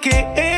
que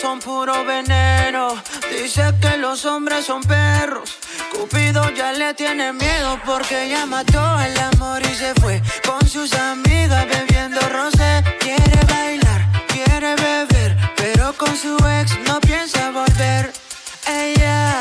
son puro veneno. Dice que los hombres son perros. Cupido ya le tiene miedo porque ya mató el amor y se fue con sus amigas bebiendo rosé. Quiere bailar, quiere beber, pero con su ex no piensa volver. Ella.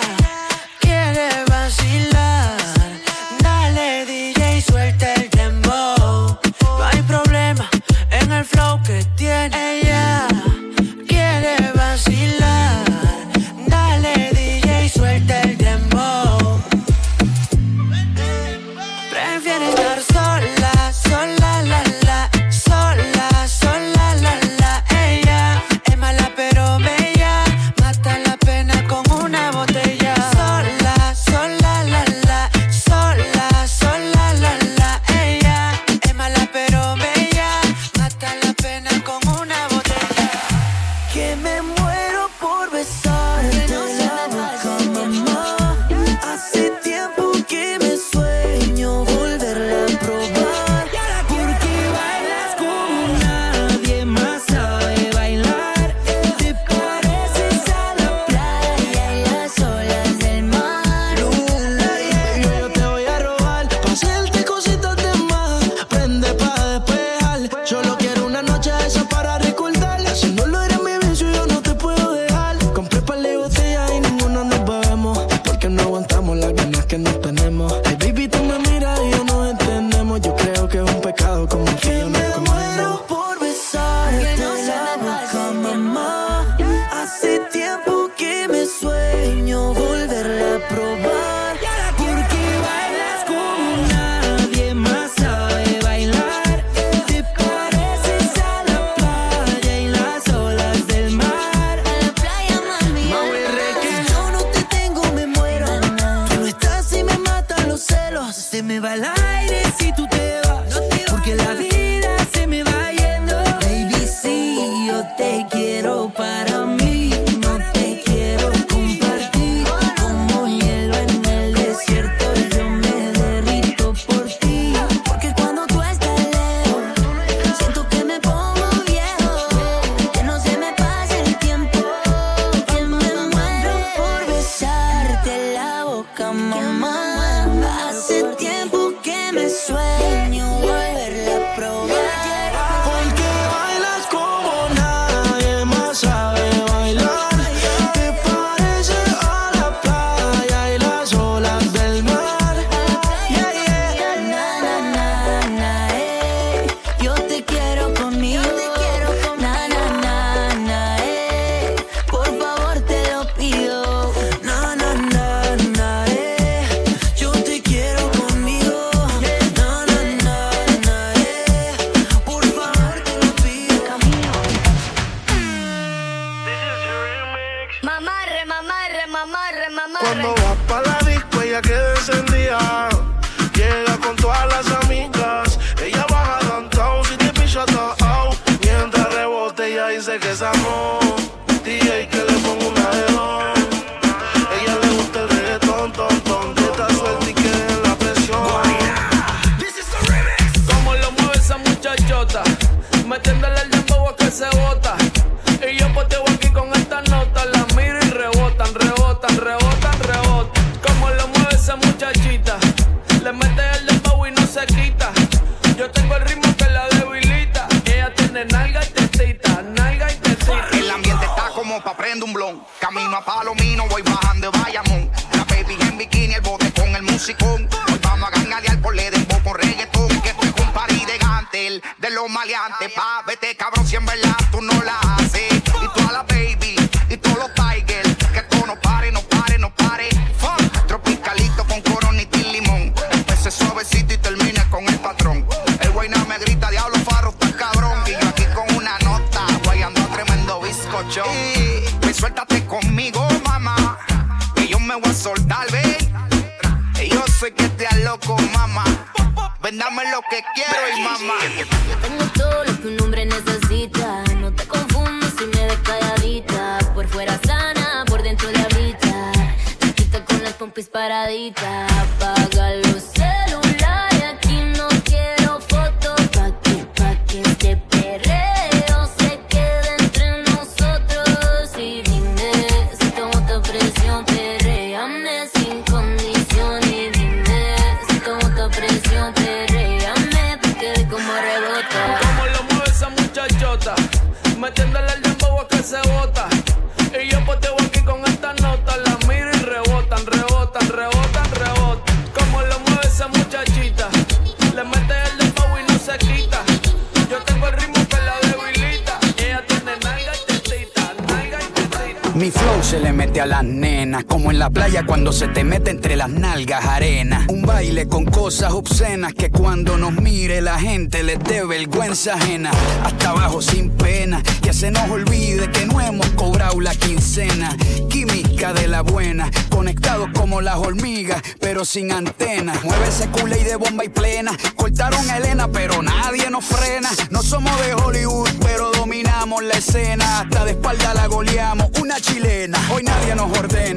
metiéndole el dembow a que se bota. Y yo poteo aquí con estas notas, las miro y rebotan, rebotan, rebotan, rebotan. Como lo mueve esa muchachita, le mete el dembow y no se quita. Yo tengo el ritmo que la debilita. Ella tiene nalga y tetita, nalga y tetita. El ambiente está como pa' prender un blon. Camino a Palomino, voy bajando que quiero y mamá. Yo tengo todo lo que un hombre necesita. No te confundas si me ves calladita. Por fuera sana, por dentro de habita. Chiquita con las pompis paraditas. a la nena. como en la playa cuando se te mete entre las nalgas arena. Un baile con cosas obscenas que cuando nos mire la gente les dé vergüenza ajena. Hasta abajo sin pena, que se nos olvide que no hemos cobrado la quincena. Química de la buena, conectados como las hormigas, pero sin antenas. Mueve ese culé y de bomba y plena. Cortaron a Elena, pero nadie nos frena. No somos de Hollywood, pero dominamos la escena. Hasta de espalda la goleamos, una chilena. Hoy nadie nos ordena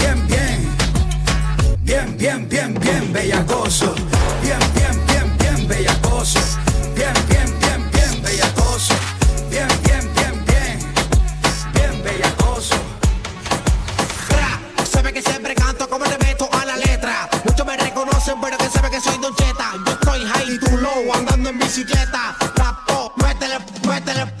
Bien, bien, bien, bien, bellacoso. Bien, bien, bien, bien, bellacoso. Bien, bien, bien, bien, bellacoso. Bien, bien, bien, bien, bien, bellacoso. Bra, sabe que siempre canto como te meto a la letra. Muchos me reconocen, pero que sabe que soy Don Cheta. Yo estoy high y tú low, andando en bicicleta. Rapo, métele, métele.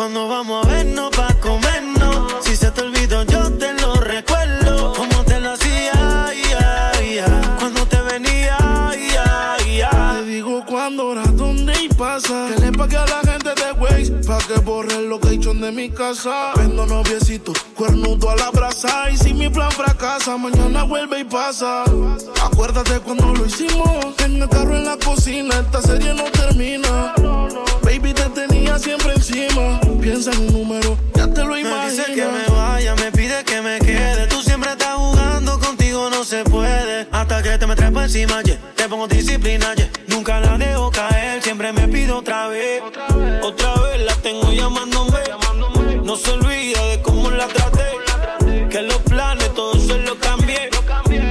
Cuando vamos a vernos pa' comernos. Si se te olvidó, yo te lo recuerdo. Como te lo hacía, yeah, yeah. cuando te venía, yeah, Te digo cuándo, hora, dónde y pasa. Que le pague a la gente de Waze pa' que borre el location de mi casa. Vendo noviecito, cuernudo a la brasa. Y si mi plan fracasa, mañana vuelve y pasa. Acuérdate cuando lo hicimos. En el carro, en la cocina, esta serie no termina. Baby, te tenía siempre encima. Piensa en un número, ya te lo Me imaginas. dice que me vaya, me pide que me quede. Tú siempre estás jugando, contigo no se puede. Hasta que te me trepo encima, yeah. te pongo disciplina, yeah. Nunca la dejo caer, siempre me pido otra vez. Otra vez la tengo llamándome. No se olvida de cómo la traté. Que los planes todos se los cambié.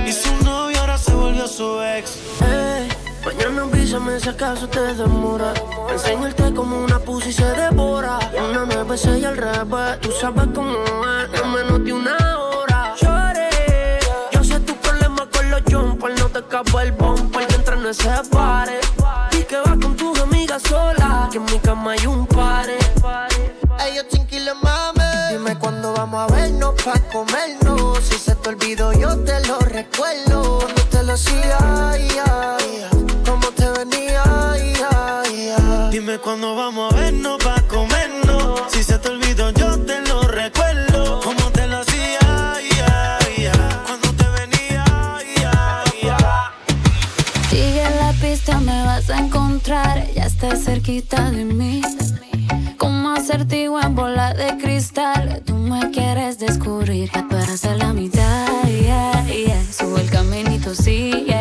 Y su novio ahora se volvió su ex. Ey, mañana avísame si acaso te demora. Pussy se devora. Nueve, seis al revés. Tú sabes cómo es, en menos de una hora. Lloré. Yo sé tu problema con los jumpers. No te escapa el bumper que entra en ese pare. Y que vas con tus amigas sola. Que en mi cama hay un pare. Ey, yo tranquilo, mami. Dime cuándo vamos a vernos pa' comernos. Si se te olvidó, yo te lo recuerdo. Cuando te lo hacía, cerquita de mí. Como acertijo en bola de cristal. Tú me quieres descubrir. Ya tú eres a la mitad. yeah, yeah. Sube el caminito, sí, ahí,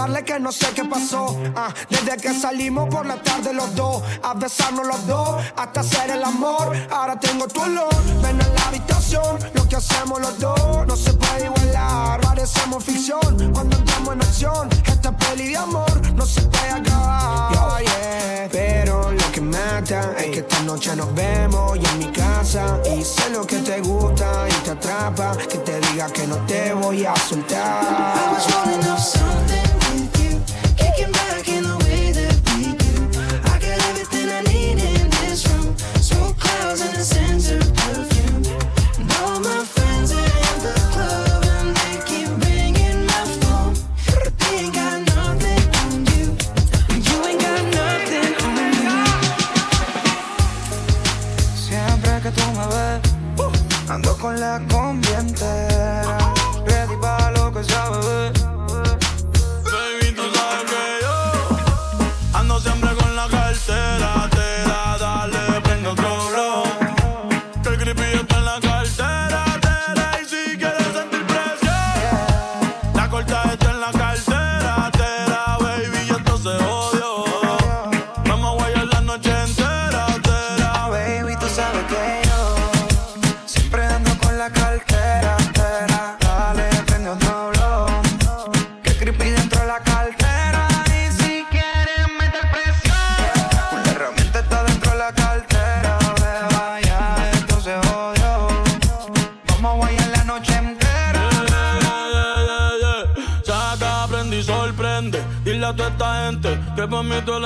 quiero comentarle que no sé qué pasó. Ah, desde que salimos por la tarde los dos, a besarnos los dos, hasta hacer el amor. Ahora tengo tu olor. Ven a la habitación, lo que hacemos los dos no se puede igualar. Parecemos ficción cuando entramos en acción. Esta peli de amor no se puede acabar. Yeah, yeah. Pero lo que mata es que esta noche nos vemos y en mi casa. Y sé lo que te gusta y te atrapa. Que te diga que no te voy a soltar. I was making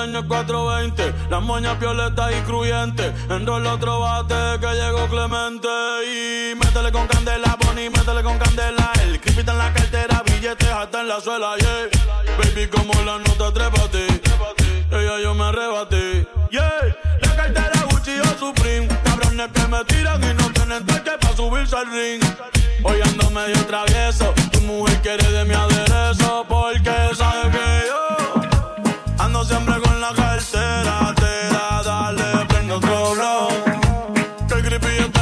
en 420. Las moñas violetas y cruyentes. Enrola otro bate que llegó Clemente. Y métele con candela, Bonnie, métele con candela. El creepy en la cartera, billetes hasta en la suela, yeah. Baby, como la nota, trépate. Ella yo me arrebaté, yeah. La cartera Gucci o Supreme. Cabrones que me tiran y no tienen toque para subirse al ring. Hoy ando medio travieso. Tu mujer quiere de mi aderezo porque sabe que yo Siempre con la cartera, te da, dale, prende otro blow. Que el creepy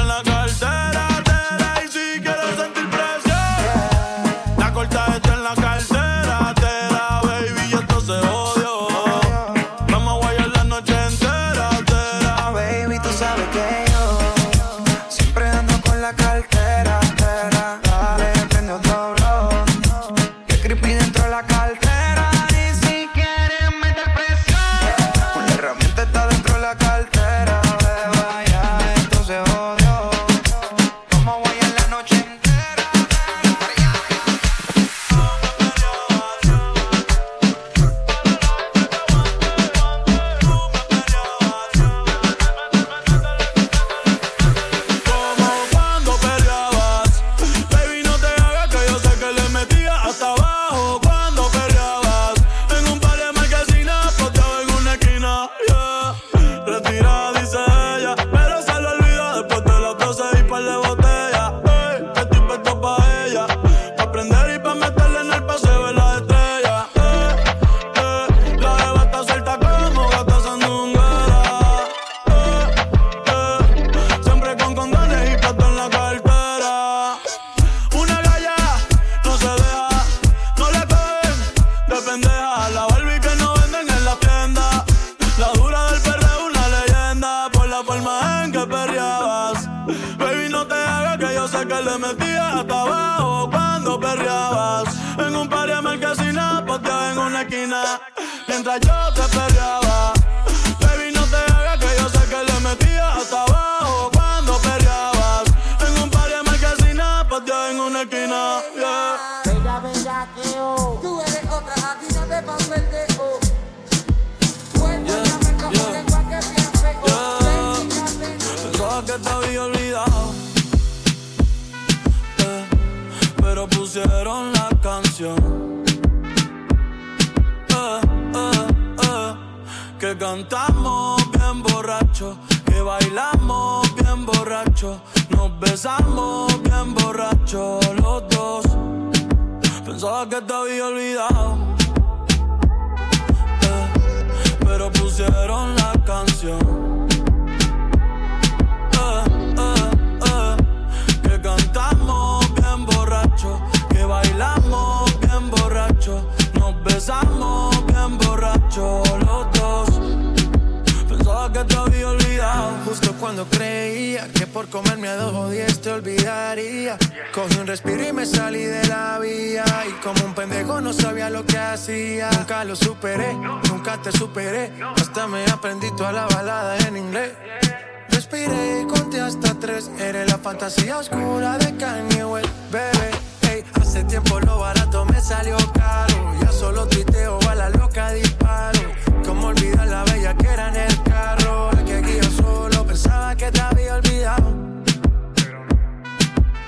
Eres la fantasía oscura de Kanye West, bebé. Hey, Hace tiempo lo barato me salió caro. Ya solo triteo, a la loca disparo. Como olvidar la bella que era en el carro La que guío solo, pensaba que te había olvidado.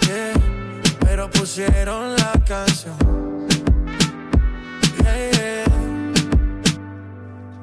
Yeah, Pero pusieron la canción. Yeah, yeah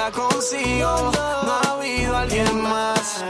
la consigo. No ha habido alguien más.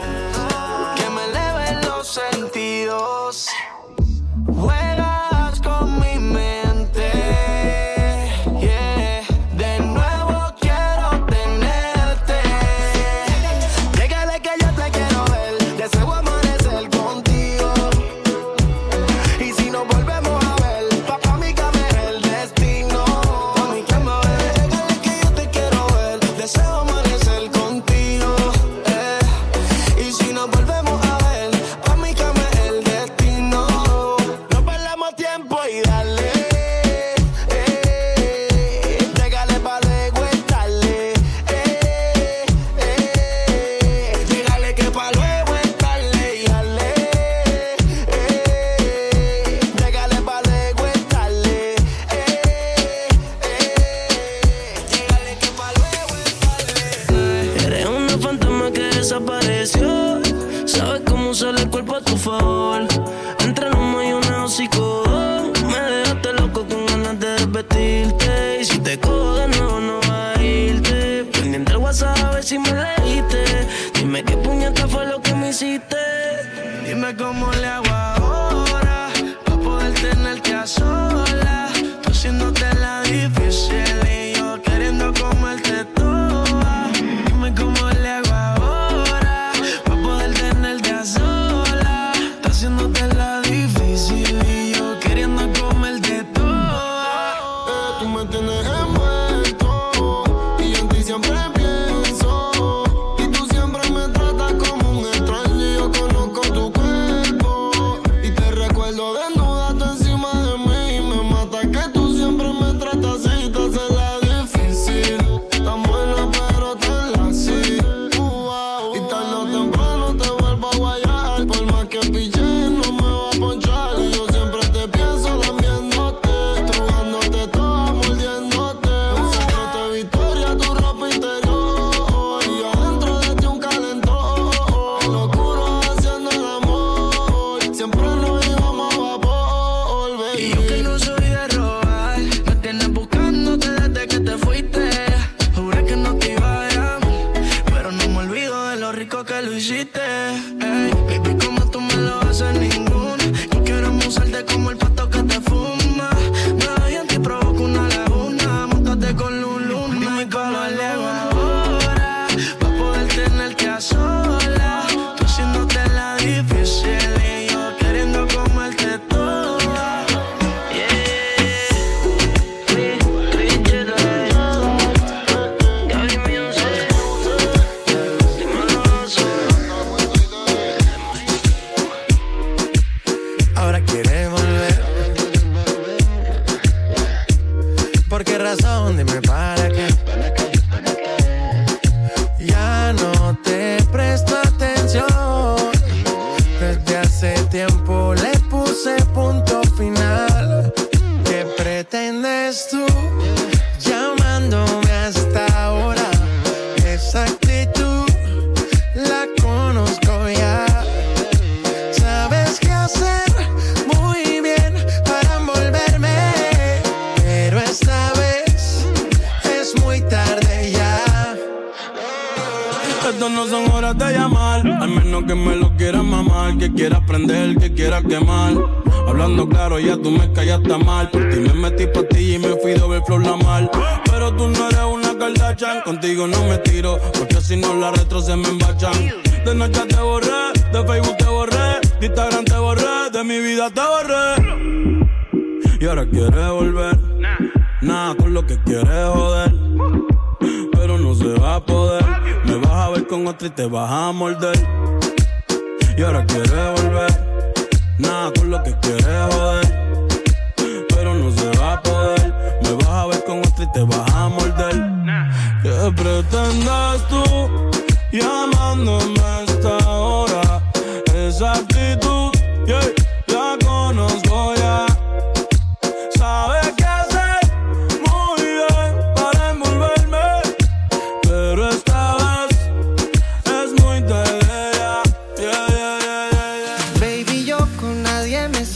como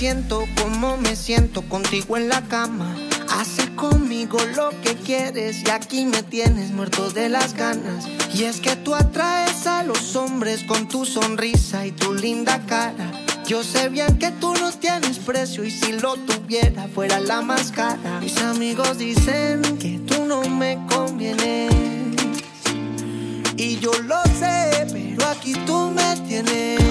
siento como me siento contigo en la cama. Haces conmigo lo que quieres y aquí me tienes muerto de las ganas. Y es que tú atraes a los hombres con tu sonrisa y tu linda cara. Yo sé bien que tú no tienes precio y si lo tuviera fuera la más cara. Mis amigos dicen que tú no me convienes. Y yo lo sé, pero aquí tú me tienes.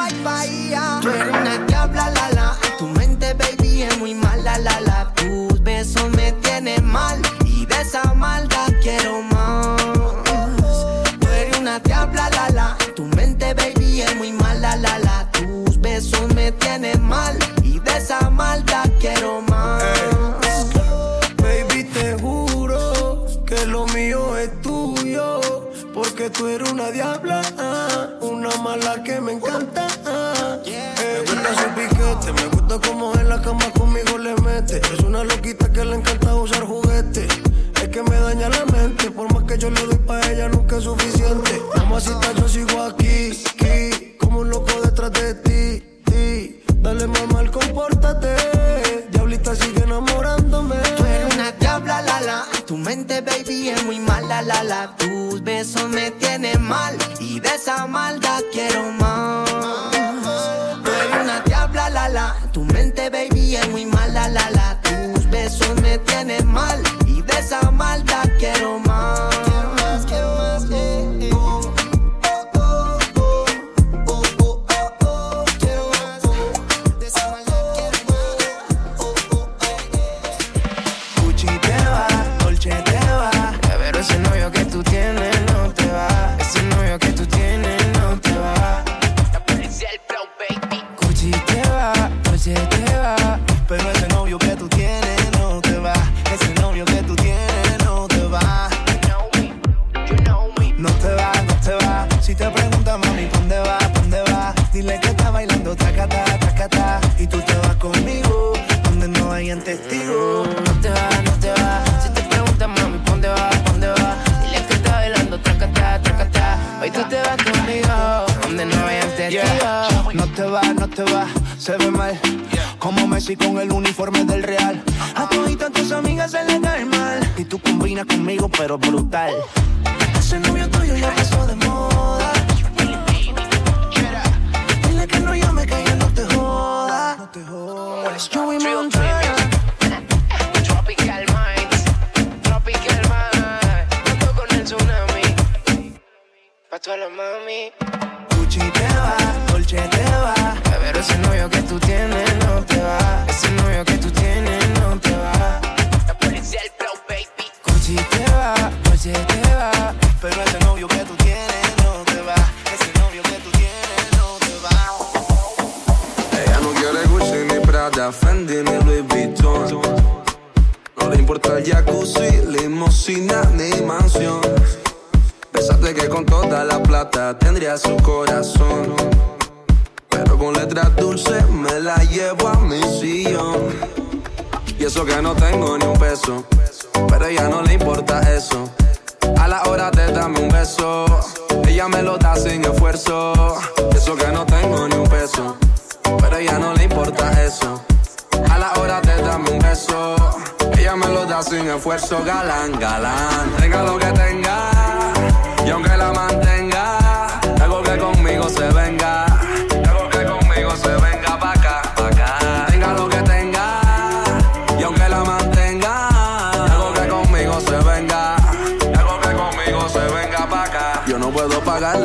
Mike Bahía. Tú eres una diabla, la la. En tu mente, baby, es muy mala, la la. Tus besos me tienen mal.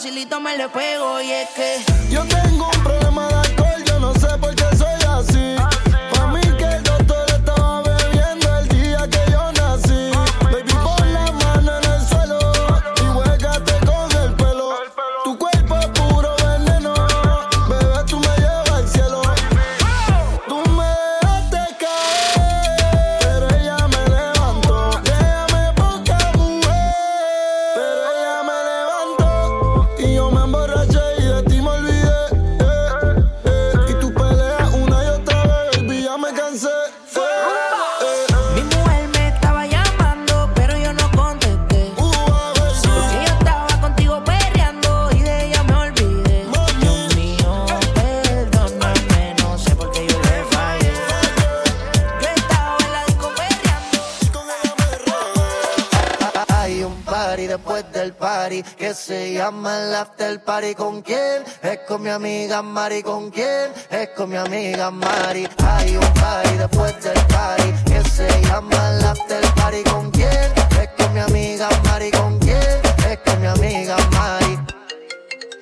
facilito me le pego y es que yo tengo un problema con mi amiga Mari. ¿Con quién? Es con mi amiga Mari. Hay un party después del party que se llama el after party. ¿Con quién? Es con mi amiga Mari. ¿Con quién? Es con mi amiga.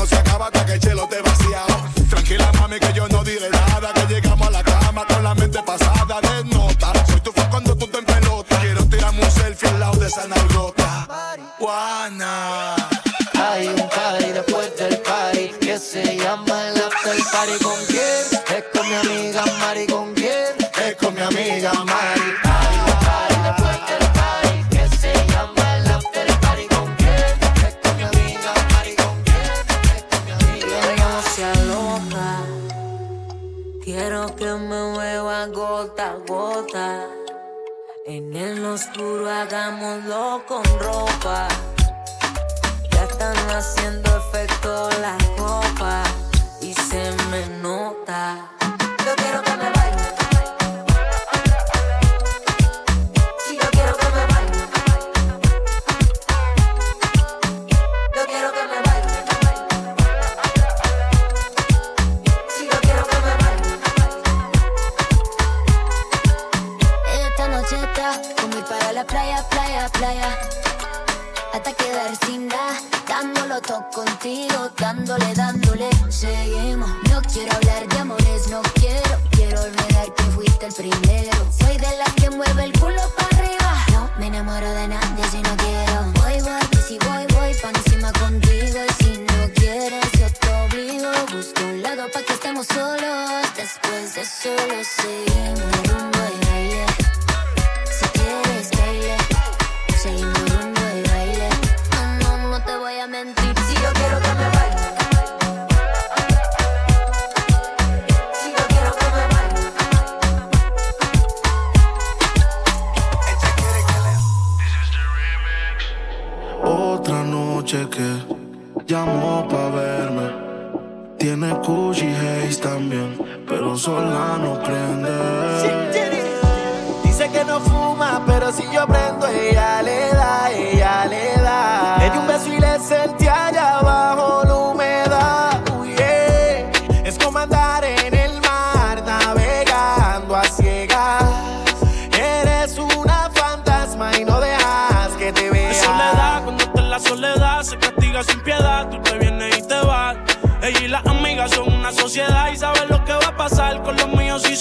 No se acaba hasta que el chelo te vaciado. Tranquila, mami, que yo no diré nada. Que llegamos a la cama con la mente pasada de nota. Soy tu fan cuando tú te en pelota. Quiero tirarme un selfie al lado de esa nalgota. Juana. Hay un party después del party que se llama el after party. ¿Con oscuro hagámoslo con ropa. Ya están haciendo efecto las copas y se me nota.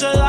usual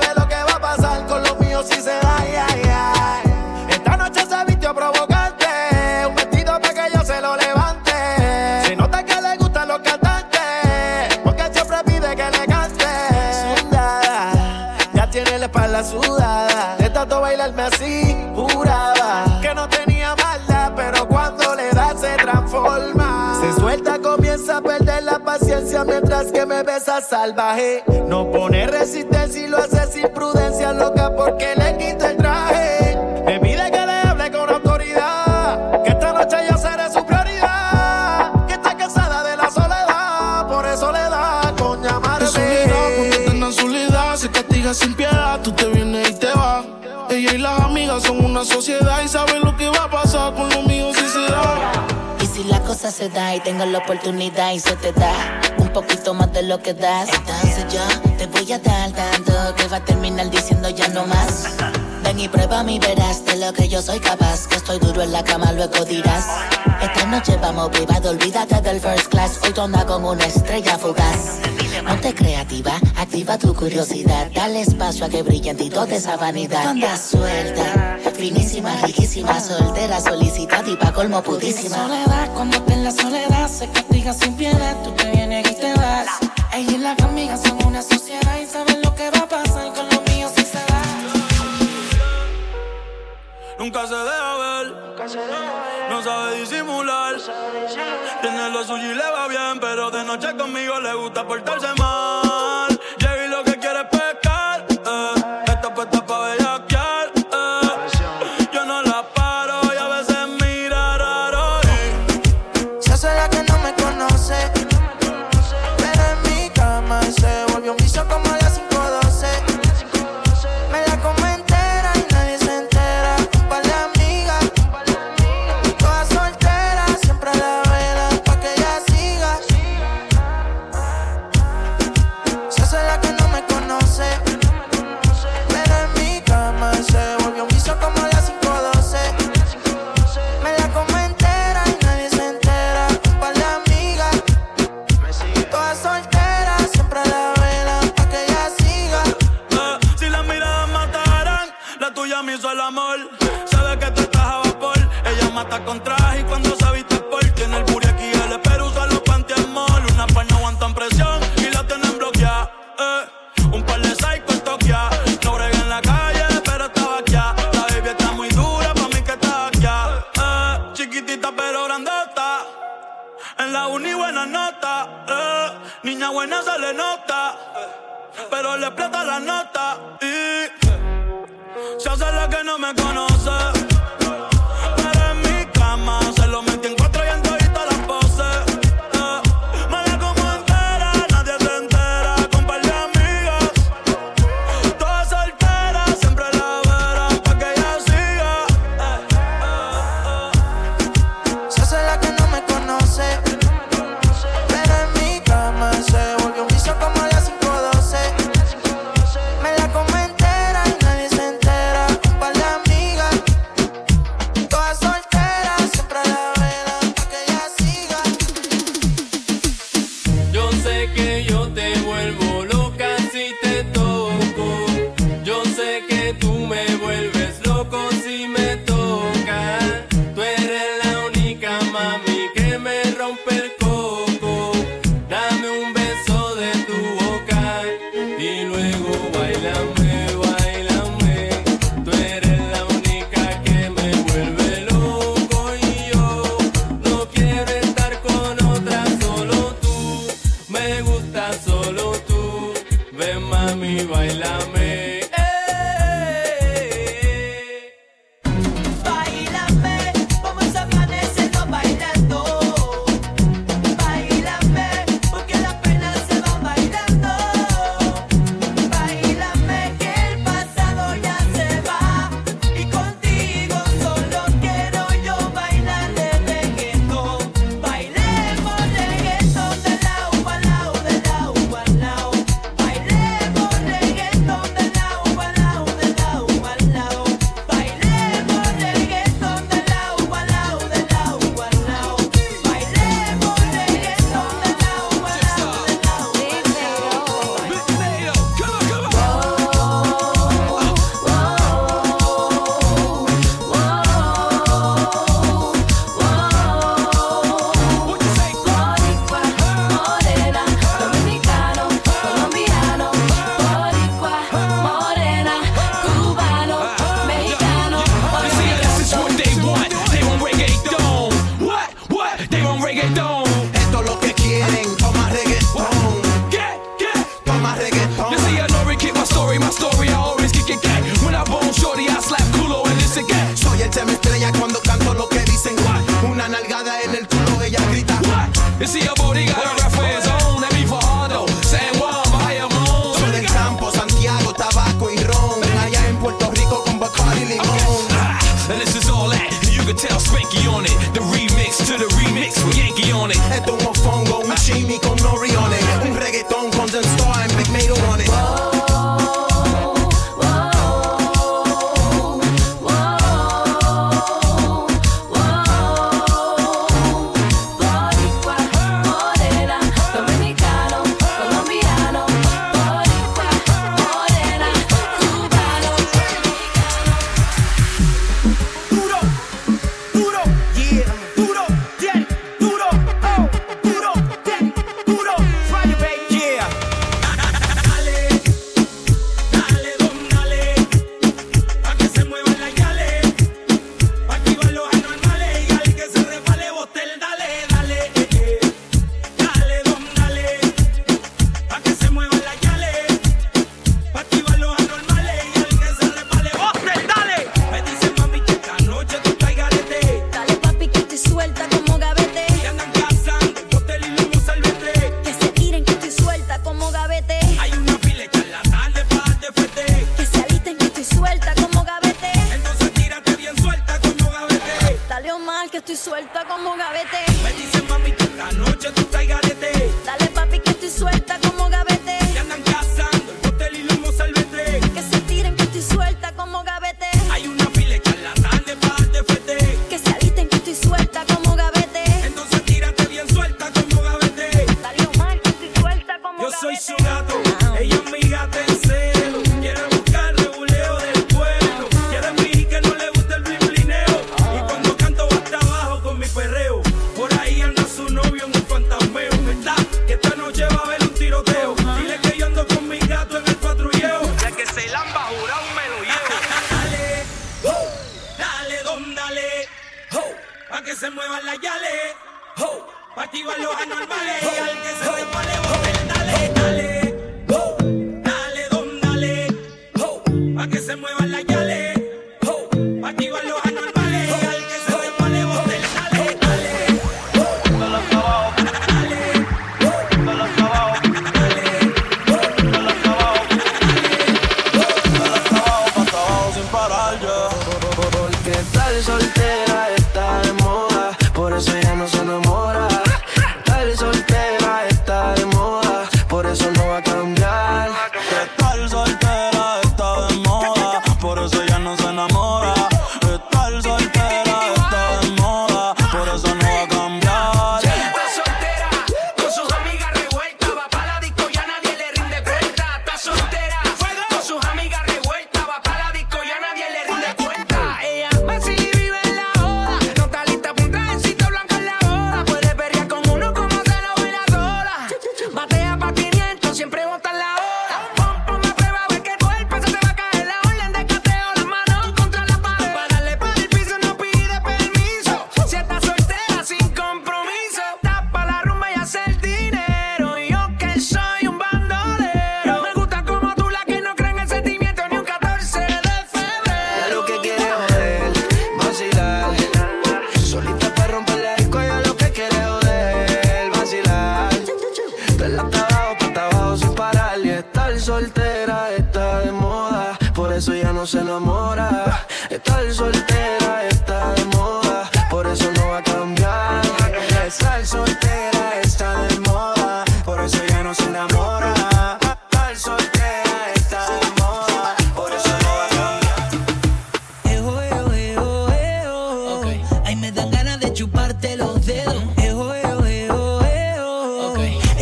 bailarme así, juraba que no tenía maldad, pero cuando le da se transforma. Se suelta, comienza a perder la paciencia mientras que me besa salvaje. No pone resistencia y lo hace sin prudencia, loca, porque le quita el traje. Me pide que le hable con autoridad, que esta noche yo seré su prioridad. Que está cansada de la soledad, por eso le da con llamarme. Está en la soledad, se castiga sin piedad, Y las amigas son una sociedad y saben lo que va a pasar con lo mío si se da. Y si la cosa se da y tengo la oportunidad y se te da un poquito más de lo que das, entonces yo te voy a dar tanto que va a terminar diciendo ya no más. Y prueba mi verás de lo que yo soy capaz, que estoy duro en la cama, luego dirás. Esta noche vamos privado, olvídate del first class, hoy tonda como una estrella fugaz. Ponte creativa, activa tu curiosidad, dale espacio a que brille en ti esa vanidad. Tonda suelta, finísima, riquísima, soltera, solicitada colmo pudísima. soledad, cuando esté en la soledad, se castiga sin piedad, tú te vienes y te vas. Ella y las amigas son una sociedad y saben lo que va a pasar con Nunca se deja ver, no sabe disimular. Tiene lo suyo y le va bien, pero de noche conmigo le gusta portarse mal.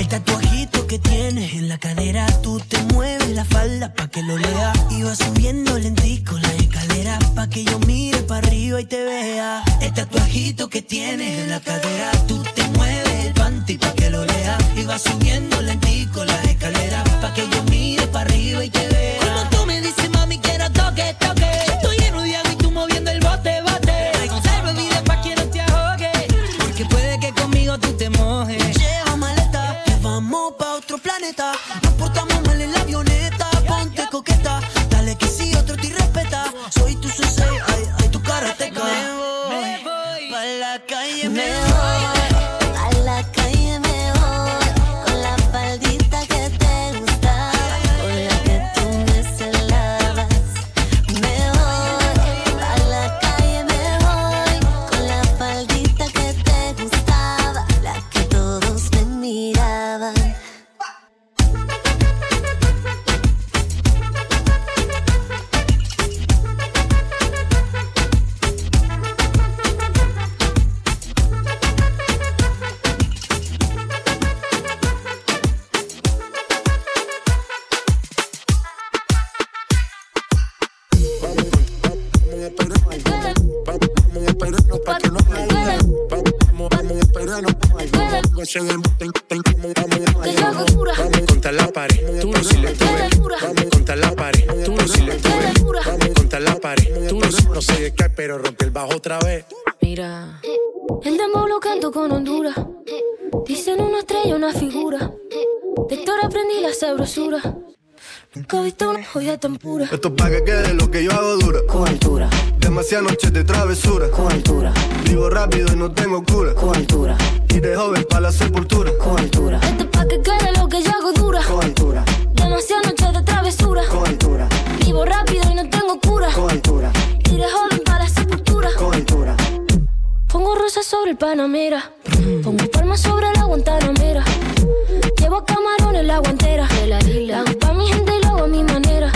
tatuajito que tienes en la cadera, tú te mueves la falda pa' que lo lea. Iba subiendo lentico la escalera pa' que yo mire para arriba y te vea. El tatuajito que tienes en la cadera, tú te mueves el panty pa' que lo lea. Iba subiendo lentico la escalera pa' que yo mire para arriba y te vea. Como tú me dices, mami, quiero toque, toque. planeta. Pura. Esto es pa' que quede lo que yo hago dura. Con altura. Demasiadas noches de travesura. Con altura. Vivo rápido y no tengo cura. Con altura. Y de joven para la sepultura. Con altura. Esto es pa' que quede lo que yo hago dura. Con altura. Demasiadas noches de travesura. Con altura. Vivo rápido y no tengo cura. Con altura. Y de joven para la sepultura. Con altura. Pongo rosas sobre el Panamera. Pongo palmas sobre la Guantanamera. Llevo camarones la guantera. De la isla. Hago pa' mi gente y lo hago a mi manera.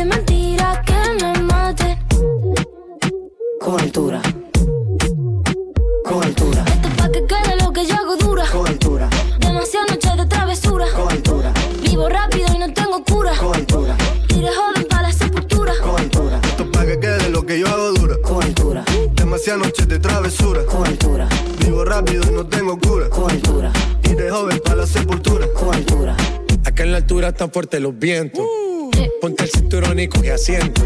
Si es mentira que me mate. Con altura. Con altura. Esto es pa' que quede lo que yo hago dura. Con altura. Demasiadas noches de travesura. Con altura. Vivo rápido y no tengo cura. Con altura. Y de joven para la sepultura. Con altura. Esto es pa' que quede lo que yo hago dura. Con altura. Demasiadas noches de travesura. Con altura. Vivo rápido y no tengo cura. Con altura. Y de joven para la sepultura. Con altura. Acá en la altura están fuertes los vientos. Ponte el cinturón y coge asiento.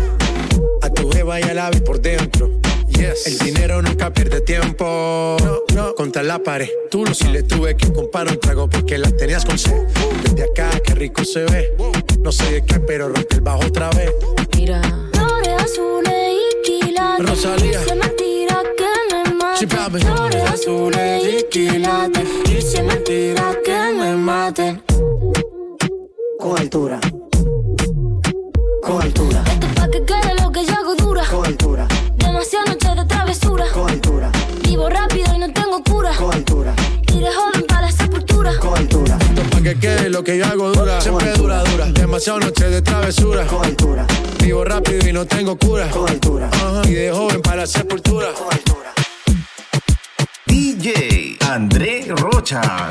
A tu jeva y al ave por dentro. Yes. El dinero nunca pierde tiempo. No, no. Contra la pared. Tú no si le tuve que comprar un trago porque las tenías con sed. Desde acá, qué rico se ve. No sé de qué, pero rompe el bajo otra vez. Mira. Flores azules y quilates. Rosalía. Y si es mentira que me mate. Flores azules y quilates. Y si es mentira que me maten. Con altura. Con altura. Esto es pa' que quede lo que yo hago dura. Con altura. Demasiadas noches de travesura. Con altura. Vivo rápido y no tengo cura. Con altura. Y de joven para la sepultura. Con altura. Esto pa' que quede lo que yo hago dura. Siempre dura, dura. Demasiado noche de travesura. Con altura. Vivo rápido y no tengo cura. Con altura. Ajá. Y de joven para la sepultura. Con altura. DJ André Rocha.